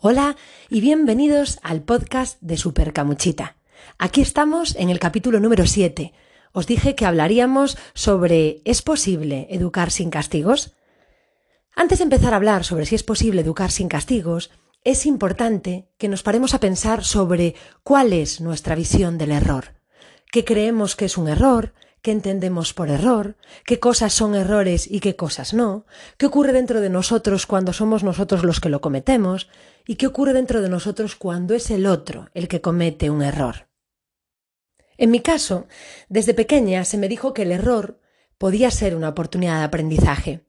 Hola y bienvenidos al podcast de Super Camuchita. Aquí estamos en el capítulo número 7. Os dije que hablaríamos sobre ¿es posible educar sin castigos? Antes de empezar a hablar sobre si es posible educar sin castigos, es importante que nos paremos a pensar sobre cuál es nuestra visión del error. ¿Qué creemos que es un error? Qué entendemos por error, qué cosas son errores y qué cosas no, qué ocurre dentro de nosotros cuando somos nosotros los que lo cometemos y qué ocurre dentro de nosotros cuando es el otro el que comete un error. En mi caso, desde pequeña se me dijo que el error podía ser una oportunidad de aprendizaje,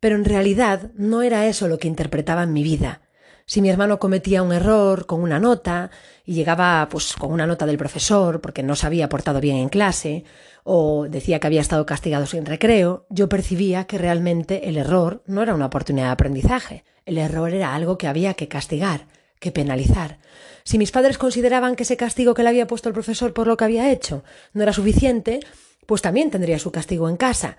pero en realidad no era eso lo que interpretaba en mi vida, si mi hermano cometía un error con una nota y llegaba pues con una nota del profesor porque no se había portado bien en clase o decía que había estado castigado sin recreo, yo percibía que realmente el error no era una oportunidad de aprendizaje, el error era algo que había que castigar, que penalizar. Si mis padres consideraban que ese castigo que le había puesto el profesor por lo que había hecho no era suficiente, pues también tendría su castigo en casa.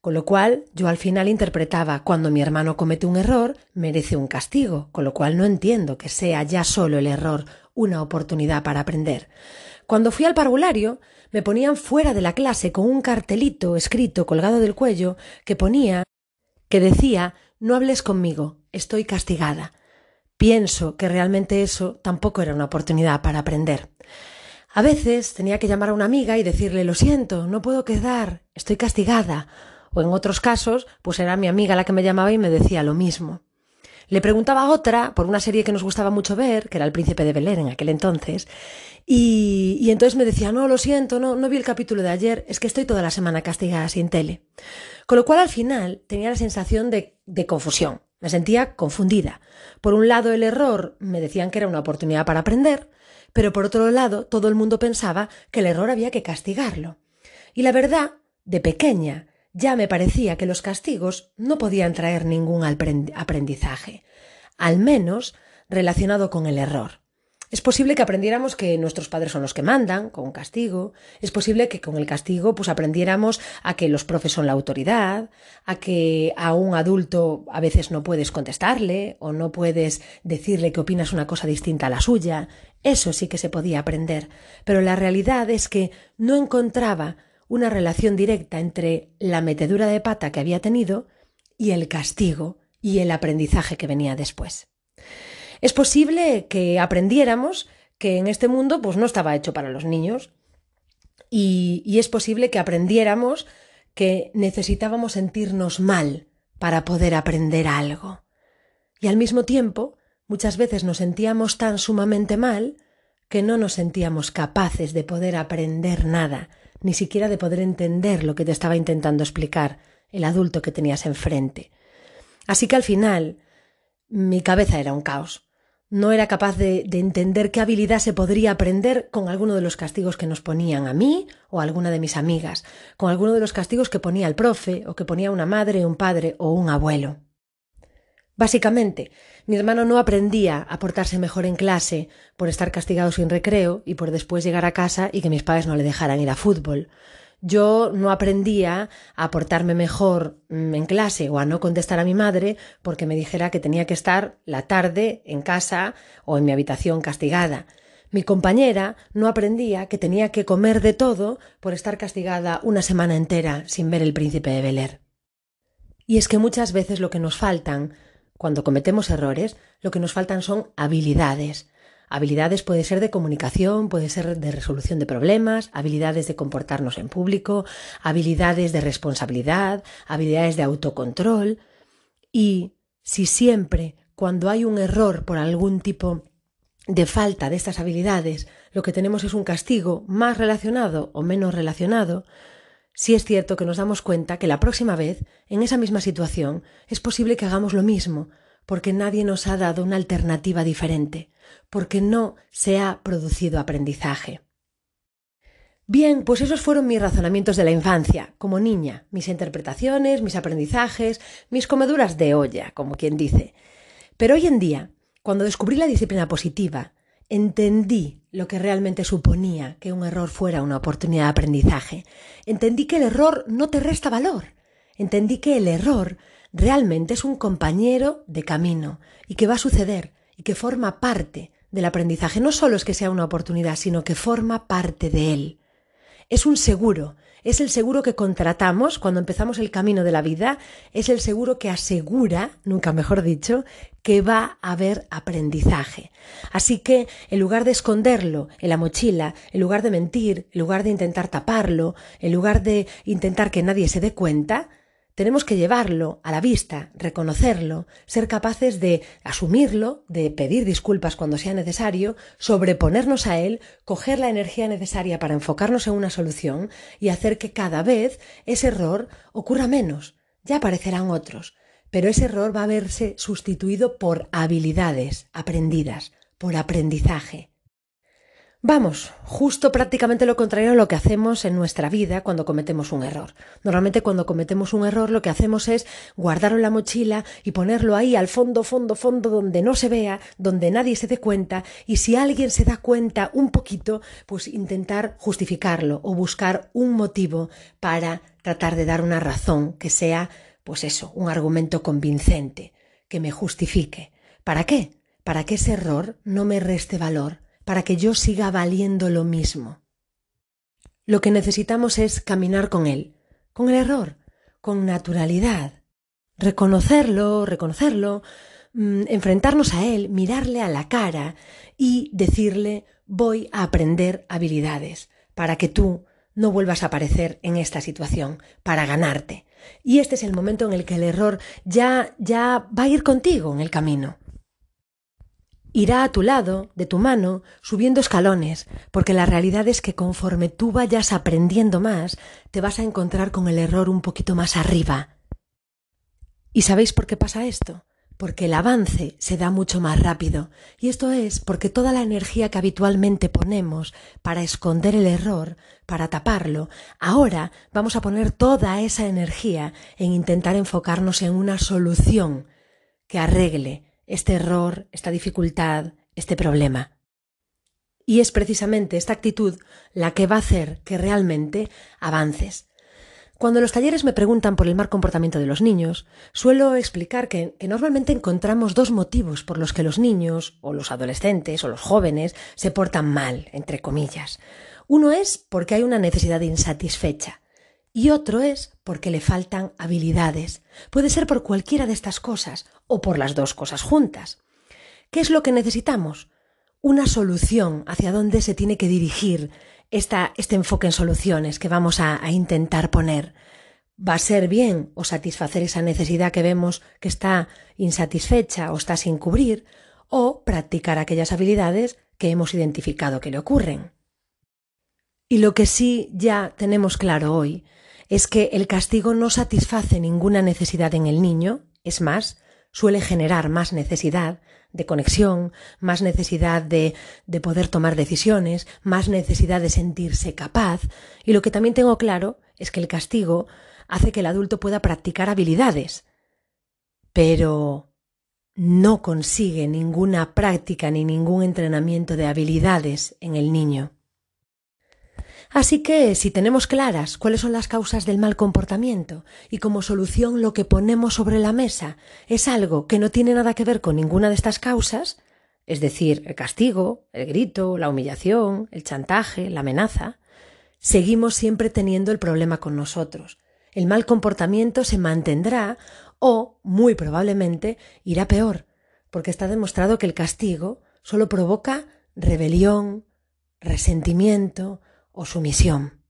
Con lo cual yo al final interpretaba cuando mi hermano comete un error merece un castigo, con lo cual no entiendo que sea ya solo el error una oportunidad para aprender. Cuando fui al parvulario me ponían fuera de la clase con un cartelito escrito colgado del cuello que ponía que decía no hables conmigo, estoy castigada. Pienso que realmente eso tampoco era una oportunidad para aprender. A veces tenía que llamar a una amiga y decirle lo siento, no puedo quedar, estoy castigada o en otros casos, pues era mi amiga la que me llamaba y me decía lo mismo. Le preguntaba a otra por una serie que nos gustaba mucho ver, que era El Príncipe de Bel en aquel entonces, y, y, entonces me decía, no, lo siento, no, no vi el capítulo de ayer, es que estoy toda la semana castigada sin tele. Con lo cual al final tenía la sensación de, de confusión, me sentía confundida. Por un lado el error me decían que era una oportunidad para aprender, pero por otro lado todo el mundo pensaba que el error había que castigarlo. Y la verdad, de pequeña, ya me parecía que los castigos no podían traer ningún aprendizaje, al menos relacionado con el error. Es posible que aprendiéramos que nuestros padres son los que mandan, con un castigo. Es posible que con el castigo pues aprendiéramos a que los profes son la autoridad, a que a un adulto a veces no puedes contestarle o no puedes decirle que opinas una cosa distinta a la suya. Eso sí que se podía aprender. Pero la realidad es que no encontraba una relación directa entre la metedura de pata que había tenido y el castigo y el aprendizaje que venía después. Es posible que aprendiéramos que en este mundo pues no estaba hecho para los niños y, y es posible que aprendiéramos que necesitábamos sentirnos mal para poder aprender algo. Y al mismo tiempo, muchas veces nos sentíamos tan sumamente mal que no nos sentíamos capaces de poder aprender nada, ni siquiera de poder entender lo que te estaba intentando explicar el adulto que tenías enfrente. Así que al final mi cabeza era un caos. No era capaz de, de, entender qué habilidad se podría aprender con alguno de los castigos que nos ponían a mí o alguna de mis amigas, con alguno de los castigos que ponía el profe o que ponía una madre, un padre o un abuelo. Básicamente, mi hermano no aprendía a portarse mejor en clase por estar castigado sin recreo y por después llegar a casa y que mis padres no le dejaran ir a fútbol. Yo no aprendía a portarme mejor mm, en clase o a no contestar a mi madre porque me dijera que tenía que estar la tarde en casa o en mi habitación castigada. Mi compañera no aprendía que tenía que comer de todo por estar castigada una semana entera sin ver el príncipe de Bel Y es que muchas veces lo que nos faltan cuando cometemos errores, lo que nos faltan son habilidades. Habilidades puede ser de comunicación, puede ser de resolución de problemas, habilidades de comportarnos en público, habilidades de responsabilidad, habilidades de autocontrol. Y si siempre, cuando hay un error por algún tipo de falta de estas habilidades, lo que tenemos es un castigo más relacionado o menos relacionado, Sí es cierto que nos damos cuenta que la próxima vez, en esa misma situación, es posible que hagamos lo mismo, porque nadie nos ha dado una alternativa diferente, porque no se ha producido aprendizaje. Bien, pues esos fueron mis razonamientos de la infancia, como niña, mis interpretaciones, mis aprendizajes, mis comeduras de olla, como quien dice. Pero hoy en día, cuando descubrí la disciplina positiva, entendí lo que realmente suponía que un error fuera una oportunidad de aprendizaje. Entendí que el error no te resta valor. Entendí que el error realmente es un compañero de camino y que va a suceder y que forma parte del aprendizaje. No solo es que sea una oportunidad, sino que forma parte de él. Es un seguro, es el seguro que contratamos cuando empezamos el camino de la vida, es el seguro que asegura, nunca mejor dicho, que va a haber aprendizaje. Así que, en lugar de esconderlo en la mochila, en lugar de mentir, en lugar de intentar taparlo, en lugar de intentar que nadie se dé cuenta, tenemos que llevarlo a la vista, reconocerlo, ser capaces de asumirlo, de pedir disculpas cuando sea necesario, sobreponernos a él, coger la energía necesaria para enfocarnos en una solución y hacer que cada vez ese error ocurra menos. Ya aparecerán otros, pero ese error va a verse sustituido por habilidades aprendidas, por aprendizaje. Vamos, justo prácticamente lo contrario a lo que hacemos en nuestra vida cuando cometemos un error. Normalmente cuando cometemos un error lo que hacemos es guardarlo en la mochila y ponerlo ahí al fondo, fondo, fondo, donde no se vea, donde nadie se dé cuenta, y si alguien se da cuenta un poquito, pues intentar justificarlo o buscar un motivo para tratar de dar una razón que sea, pues eso, un argumento convincente, que me justifique. ¿Para qué? Para que ese error no me reste valor para que yo siga valiendo lo mismo. Lo que necesitamos es caminar con él, con el error, con naturalidad, reconocerlo, reconocerlo, mm, enfrentarnos a él, mirarle a la cara y decirle voy a aprender habilidades para que tú no vuelvas a aparecer en esta situación, para ganarte. Y este es el momento en el que el error ya ya va a ir contigo en el camino irá a tu lado, de tu mano, subiendo escalones, porque la realidad es que conforme tú vayas aprendiendo más, te vas a encontrar con el error un poquito más arriba. ¿Y sabéis por qué pasa esto? Porque el avance se da mucho más rápido, y esto es porque toda la energía que habitualmente ponemos para esconder el error, para taparlo, ahora vamos a poner toda esa energía en intentar enfocarnos en una solución que arregle este error, esta dificultad, este problema. Y es precisamente esta actitud la que va a hacer que realmente avances. Cuando los talleres me preguntan por el mal comportamiento de los niños, suelo explicar que, que, normalmente encontramos dos motivos por los que los niños, o los adolescentes, o los jóvenes, se portan mal, entre comillas. Uno es porque hay una necesidad insatisfecha, y otro es porque le faltan habilidades. Puede ser por cualquiera de estas cosas o por las dos cosas juntas. ¿Qué es lo que necesitamos? Una solución hacia dónde se tiene que dirigir esta, este enfoque en soluciones que vamos a, a intentar poner. ¿Va a ser bien o satisfacer esa necesidad que vemos que está insatisfecha o está sin cubrir? ¿O practicar aquellas habilidades que hemos identificado que le ocurren? Y lo que sí ya tenemos claro hoy es que el castigo no satisface ninguna necesidad en el niño, es más, suele generar más necesidad de conexión, más necesidad de, de, poder tomar decisiones, más necesidad de sentirse capaz, y lo que también tengo claro es que el castigo hace que el adulto pueda practicar habilidades, pero no consigue ninguna práctica ni ningún entrenamiento de habilidades en el niño. Así que, si tenemos claras cuáles son las causas del mal comportamiento y como solución lo que ponemos sobre la mesa es algo que no tiene nada que ver con ninguna de estas causas, es decir, el castigo, el grito, la humillación, el chantaje, la amenaza, seguimos siempre teniendo el problema con nosotros. El mal comportamiento se mantendrá o, muy probablemente, irá peor, porque está demostrado que el castigo solo provoca rebelión, resentimiento, o sumisión.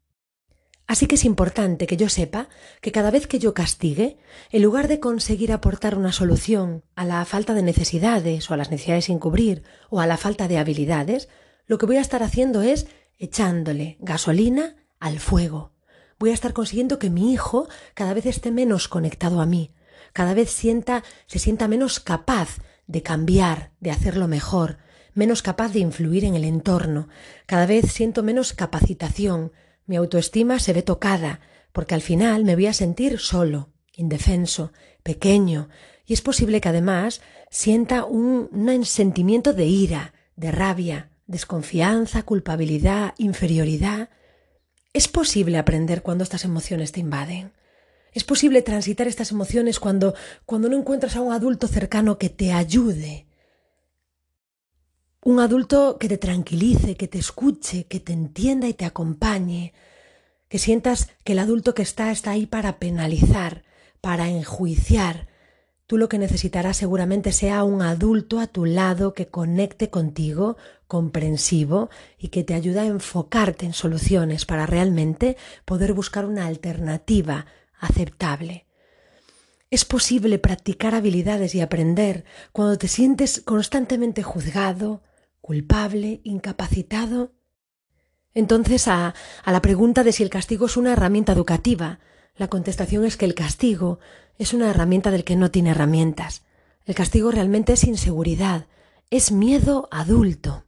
Así que es importante que yo sepa que cada vez que yo castigue, en lugar de conseguir aportar una solución a la falta de necesidades o a las necesidades sin cubrir o a la falta de habilidades, lo que voy a estar haciendo es echándole gasolina al fuego. Voy a estar consiguiendo que mi hijo cada vez esté menos conectado a mí, cada vez sienta, se sienta menos capaz de cambiar, de hacerlo mejor, menos capaz de influir en el entorno, cada vez siento menos capacitación, mi autoestima se ve tocada, porque al final me voy a sentir solo, indefenso, pequeño, y es posible que además sienta un, sentimiento de ira, de rabia, desconfianza, culpabilidad, inferioridad. Es posible aprender cuando estas emociones te invaden. Es posible transitar estas emociones cuando, cuando no encuentras a un adulto cercano que te ayude Un adulto que te tranquilice, que te escuche, que te entienda y te acompañe, que sientas que el adulto que está está ahí para penalizar, para enjuiciar. Tú lo que necesitarás seguramente sea un adulto a tu lado que conecte contigo, comprensivo y que te ayude a enfocarte en soluciones para realmente poder buscar una alternativa aceptable. Es posible practicar habilidades y aprender cuando te sientes constantemente juzgado, culpable, incapacitado. Entonces, a, a, la pregunta de si el castigo es una herramienta educativa, la contestación es que el castigo es una herramienta del que no tiene herramientas. El castigo realmente es inseguridad, es miedo adulto.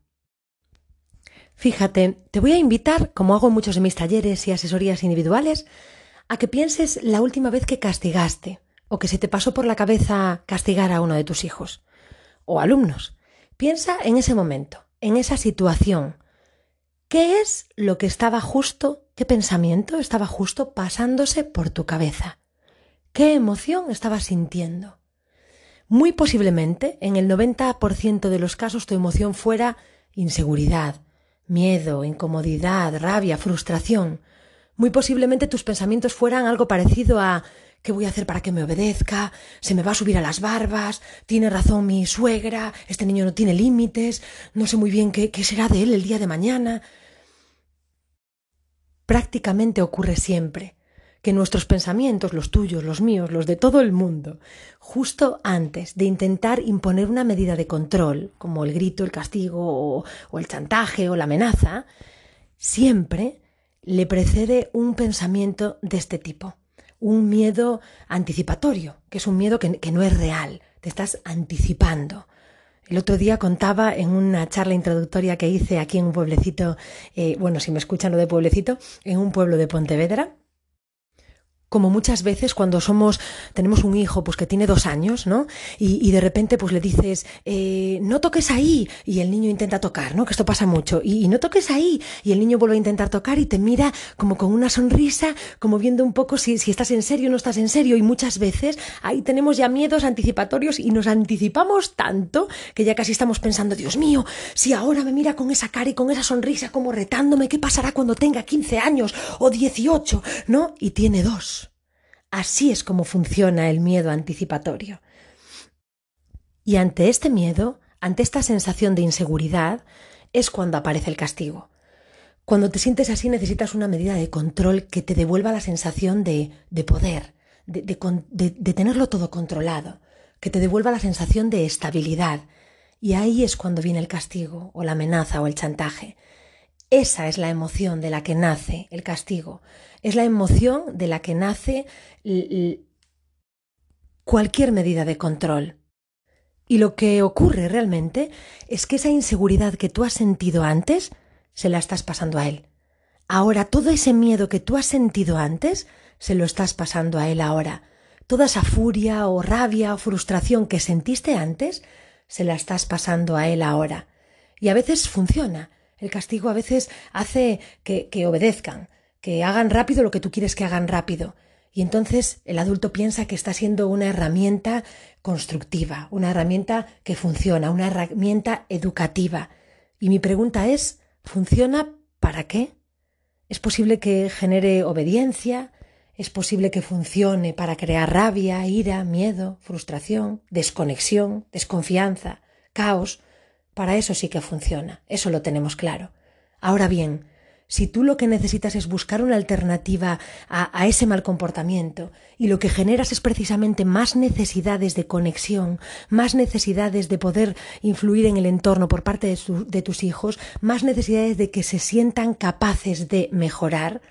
Fíjate, te voy a invitar, como hago en muchos de mis talleres y asesorías individuales, a que pienses la última vez que castigaste o que se te pasó por la cabeza castigar a uno de tus hijos o alumnos. Piensa en ese momento, en esa situación. ¿Qué es lo que estaba justo, qué pensamiento estaba justo pasándose por tu cabeza? ¿Qué emoción estabas sintiendo? Muy posiblemente, en el 90% de los casos, tu emoción fuera inseguridad, miedo, incomodidad, rabia, frustración. Muy posiblemente tus pensamientos fueran algo parecido a ¿Qué voy a hacer para que me obedezca? Se me va a subir a las barbas. Tiene razón mi suegra. Este niño no tiene límites. No sé muy bien qué, será de él el día de mañana. Prácticamente ocurre siempre que nuestros pensamientos, los tuyos, los míos, los de todo el mundo, justo antes de intentar imponer una medida de control, como el grito, el castigo o el chantaje o la amenaza, siempre le precede un pensamiento de este tipo un miedo anticipatorio, que es un miedo que, no es real, te estás anticipando. El otro día contaba en una charla introductoria que hice aquí en un pueblecito, eh, bueno, si me escuchan lo de pueblecito, en un pueblo de Pontevedra, como muchas veces cuando somos, tenemos un hijo pues que tiene dos años, ¿no? Y, de repente pues le dices, eh, no toques ahí, y el niño intenta tocar, ¿no? Que esto pasa mucho, y, no toques ahí, y el niño vuelve a intentar tocar y te mira como con una sonrisa, como viendo un poco si, si estás en serio o no estás en serio, y muchas veces ahí tenemos ya miedos anticipatorios y nos anticipamos tanto que ya casi estamos pensando, Dios mío, si ahora me mira con esa cara y con esa sonrisa como retándome, ¿qué pasará cuando tenga 15 años o 18? ¿No? Y tiene dos. Así es como funciona el miedo anticipatorio. Y ante este miedo, ante esta sensación de inseguridad, es cuando aparece el castigo. Cuando te sientes así necesitas una medida de control que te devuelva la sensación de, de poder, de, tenerlo todo controlado, que te devuelva la sensación de estabilidad. Y ahí es cuando viene el castigo, o la amenaza, o el chantaje. Esa es la emoción de la que nace el castigo. Es la emoción de la que nace cualquier medida de control. Y lo que ocurre realmente es que esa inseguridad que tú has sentido antes, se la estás pasando a él. Ahora todo ese miedo que tú has sentido antes, se lo estás pasando a él ahora. Toda esa furia o rabia o frustración que sentiste antes, se la estás pasando a él ahora. Y a veces funciona. El castigo a veces hace que, obedezcan, que hagan rápido lo que tú quieres que hagan rápido. Y entonces el adulto piensa que está siendo una herramienta constructiva, una herramienta que funciona, una herramienta educativa. Y mi pregunta es, ¿funciona para qué? ¿Es posible que genere obediencia? ¿Es posible que funcione para crear rabia, ira, miedo, frustración, desconexión, desconfianza, caos? Para eso sí que funciona, eso lo tenemos claro. Ahora bien, si tú lo que necesitas es buscar una alternativa a, ese mal comportamiento y lo que generas es precisamente más necesidades de conexión, más necesidades de poder influir en el entorno por parte de, de tus hijos, más necesidades de que se sientan capaces de mejorar,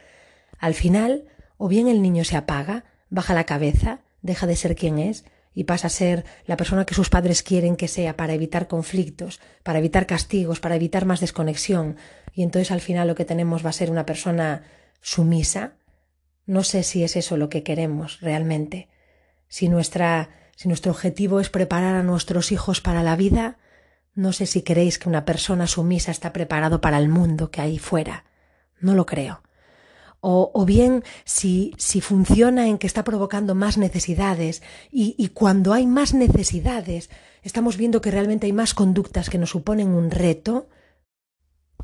al final, o bien el niño se apaga, baja la cabeza, deja de ser quien es, y pasa a ser la persona que sus padres quieren que sea para evitar conflictos, para evitar castigos, para evitar más desconexión, y entonces al final lo que tenemos va a ser una persona sumisa. No sé si es eso lo que queremos realmente. Si nuestra si nuestro objetivo es preparar a nuestros hijos para la vida, no sé si creéis que una persona sumisa está preparado para el mundo que hay fuera. No lo creo. O, bien si, si, funciona en que está provocando más necesidades y, y cuando hay más necesidades estamos viendo que realmente hay más conductas que nos suponen un reto,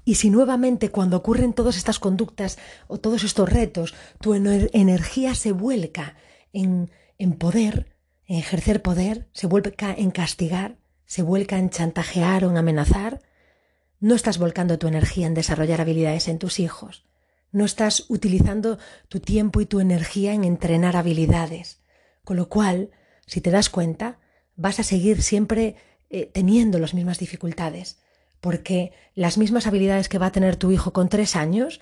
y si nuevamente cuando ocurren todas estas conductas o todos estos retos, tu energía se vuelca en, en poder, en ejercer poder, se vuelca en castigar, se vuelca en chantajear o en amenazar, no estás volcando tu energía en desarrollar habilidades en tus hijos. No estás utilizando tu tiempo y tu energía en entrenar habilidades. Con lo cual, si te das cuenta, vas a seguir siempre eh, teniendo las mismas dificultades, porque las mismas habilidades que va a tener tu hijo con tres años,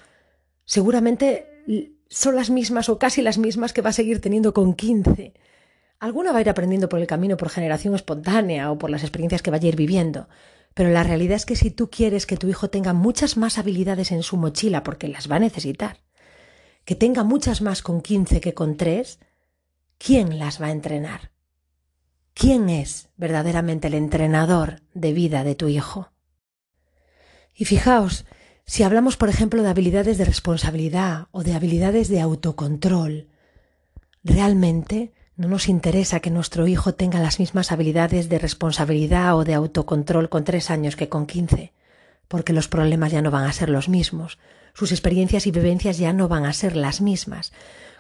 seguramente son las mismas o casi las mismas que va a seguir teniendo con quince. Alguna va a ir aprendiendo por el camino por generación espontánea o por las experiencias que vaya a ir viviendo, pero la realidad es que si tú quieres que tu hijo tenga muchas más habilidades en su mochila, porque las va a necesitar, que tenga muchas más con quince que con tres, ¿quién las va a entrenar? ¿Quién es verdaderamente el entrenador de vida de tu hijo? Y fijaos, si hablamos, por ejemplo, de habilidades de responsabilidad o de habilidades de autocontrol, realmente no nos interesa que nuestro hijo tenga las mismas habilidades de responsabilidad o de autocontrol con tres años que con quince, porque los problemas ya no van a ser los mismos, sus experiencias y vivencias ya no van a ser las mismas,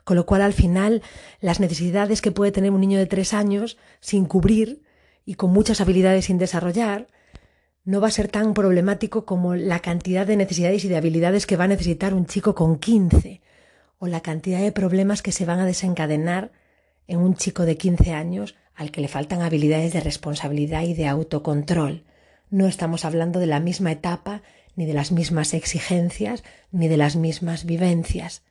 con lo cual al final las necesidades que puede tener un niño de tres años sin cubrir y con muchas habilidades sin desarrollar, no va a ser tan problemático como la cantidad de necesidades y de habilidades que va a necesitar un chico con 15 o la cantidad de problemas que se van a desencadenar en un chico de 15 años al que le faltan habilidades de responsabilidad y de autocontrol. No estamos hablando de la misma etapa, ni de las mismas exigencias, ni de las mismas vivencias.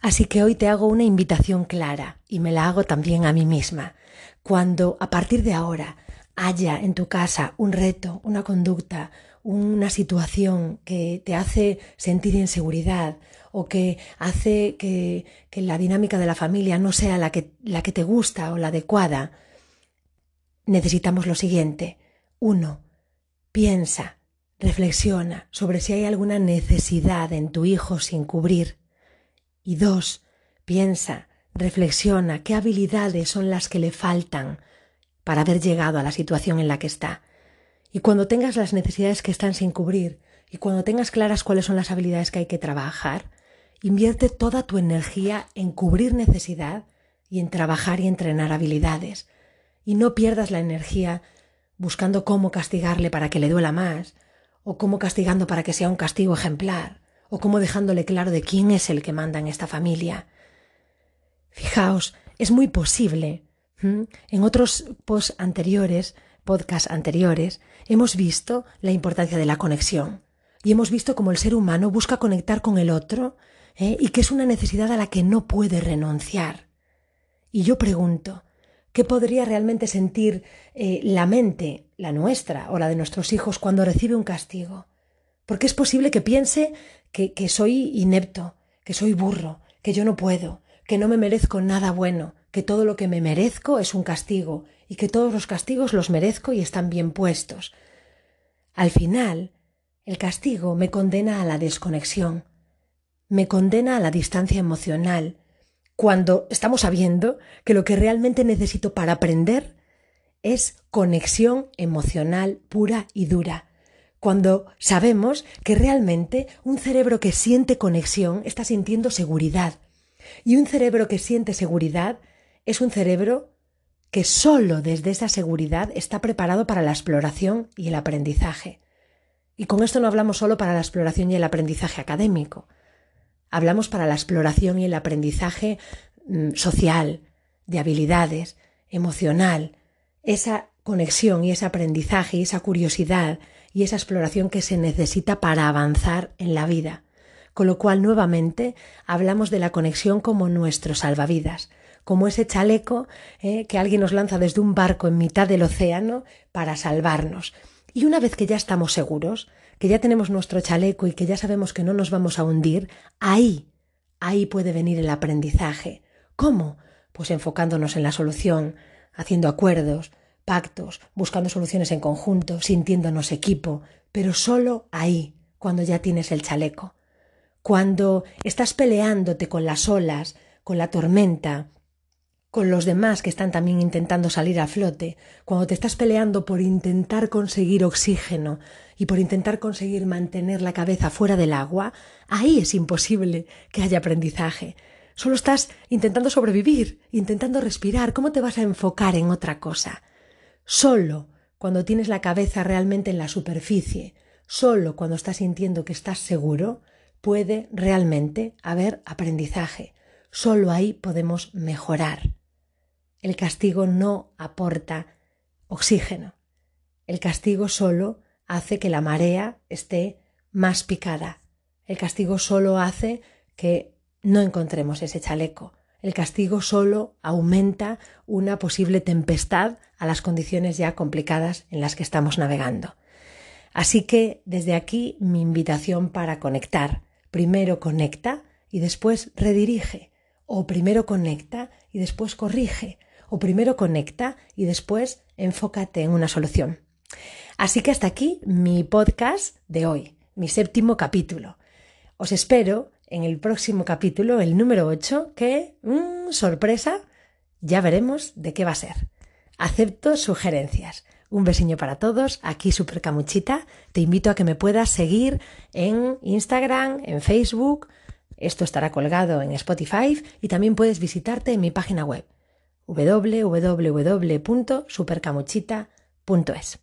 Así que hoy te hago una invitación clara y me la hago también a mí misma. Cuando a partir de ahora haya en tu casa un reto, una conducta, una situación que te hace sentir inseguridad o que hace que, la dinámica de la familia no sea la que te gusta o la adecuada, necesitamos lo siguiente. Uno, piensa, reflexiona sobre si hay alguna necesidad en tu hijo sin cubrir. Y dos, piensa, reflexiona qué habilidades son las que le faltan para haber llegado a la situación en la que está. Y cuando tengas las necesidades que están sin cubrir y cuando tengas claras cuáles son las habilidades que hay que trabajar, invierte toda tu energía en cubrir necesidad y en trabajar y entrenar habilidades. Y no pierdas la energía buscando cómo castigarle para que le duela más, o cómo castigando para que sea un castigo ejemplar, o cómo dejándole claro de quién es el que manda en esta familia. Fijaos, es muy posible en otros post anteriores, podcasts anteriores, hemos visto la importancia de la conexión y hemos visto cómo el ser humano busca conectar con el otro ¿eh? y que es una necesidad a la que no puede renunciar. Y yo pregunto, ¿qué podría realmente sentir eh, la mente, la nuestra o la de nuestros hijos cuando recibe un castigo? Porque es posible que piense que, que soy inepto, que soy burro, que yo no puedo, que no me merezco nada bueno, que todo lo que me merezco es un castigo y que todos los castigos los merezco y están bien puestos. Al final, el castigo me condena a la desconexión, me condena a la distancia emocional, cuando estamos sabiendo que lo que realmente necesito para aprender es conexión emocional pura y dura, cuando sabemos que realmente un cerebro que siente conexión está sintiendo seguridad, y un cerebro que siente seguridad es un cerebro que solo desde esa seguridad está preparado para la exploración y el aprendizaje. Y con esto no hablamos solo para la exploración y el aprendizaje académico, hablamos para la exploración y el aprendizaje mm, social, de habilidades, emocional, esa conexión y ese aprendizaje y esa curiosidad y esa exploración que se necesita para avanzar en la vida. Con lo cual, nuevamente, hablamos de la conexión como nuestro salvavidas, como ese chaleco eh, que alguien nos lanza desde un barco en mitad del océano para salvarnos. Y una vez que ya estamos seguros, que ya tenemos nuestro chaleco y que ya sabemos que no nos vamos a hundir, ahí, ahí puede venir el aprendizaje. ¿Cómo? Pues enfocándonos en la solución, haciendo acuerdos, pactos, buscando soluciones en conjunto, sintiéndonos equipo, pero solo ahí, cuando ya tienes el chaleco. cuando estás peleándote con las olas, con la tormenta, con los demás que están también intentando salir a flote, cuando te estás peleando por intentar conseguir oxígeno y por intentar conseguir mantener la cabeza fuera del agua, ahí es imposible que haya aprendizaje. Solo estás intentando sobrevivir, intentando respirar. ¿Cómo te vas a enfocar en otra cosa? Solo cuando tienes la cabeza realmente en la superficie, solo cuando estás sintiendo que estás seguro, puede realmente haber aprendizaje. Solo ahí podemos mejorar. El castigo no aporta oxígeno. El castigo solo hace que la marea esté más picada. El castigo solo hace que no encontremos ese chaleco. El castigo solo aumenta una posible tempestad a las condiciones ya complicadas en las que estamos navegando. Así que desde aquí mi invitación para conectar. Primero conecta y después redirige. O primero conecta y después corrige. O primero conecta y después enfócate en una solución. Así que hasta aquí mi podcast de hoy, mi séptimo capítulo. Os espero en el próximo capítulo, el número 8, que, mmm, sorpresa, ya veremos de qué va a ser. Acepto sugerencias. Un besiño para todos, aquí Super Camuchita. Te invito a que me puedas seguir en Instagram, en Facebook. Esto estará colgado en Spotify y también puedes visitarte en mi página web www.supercamuchita.es.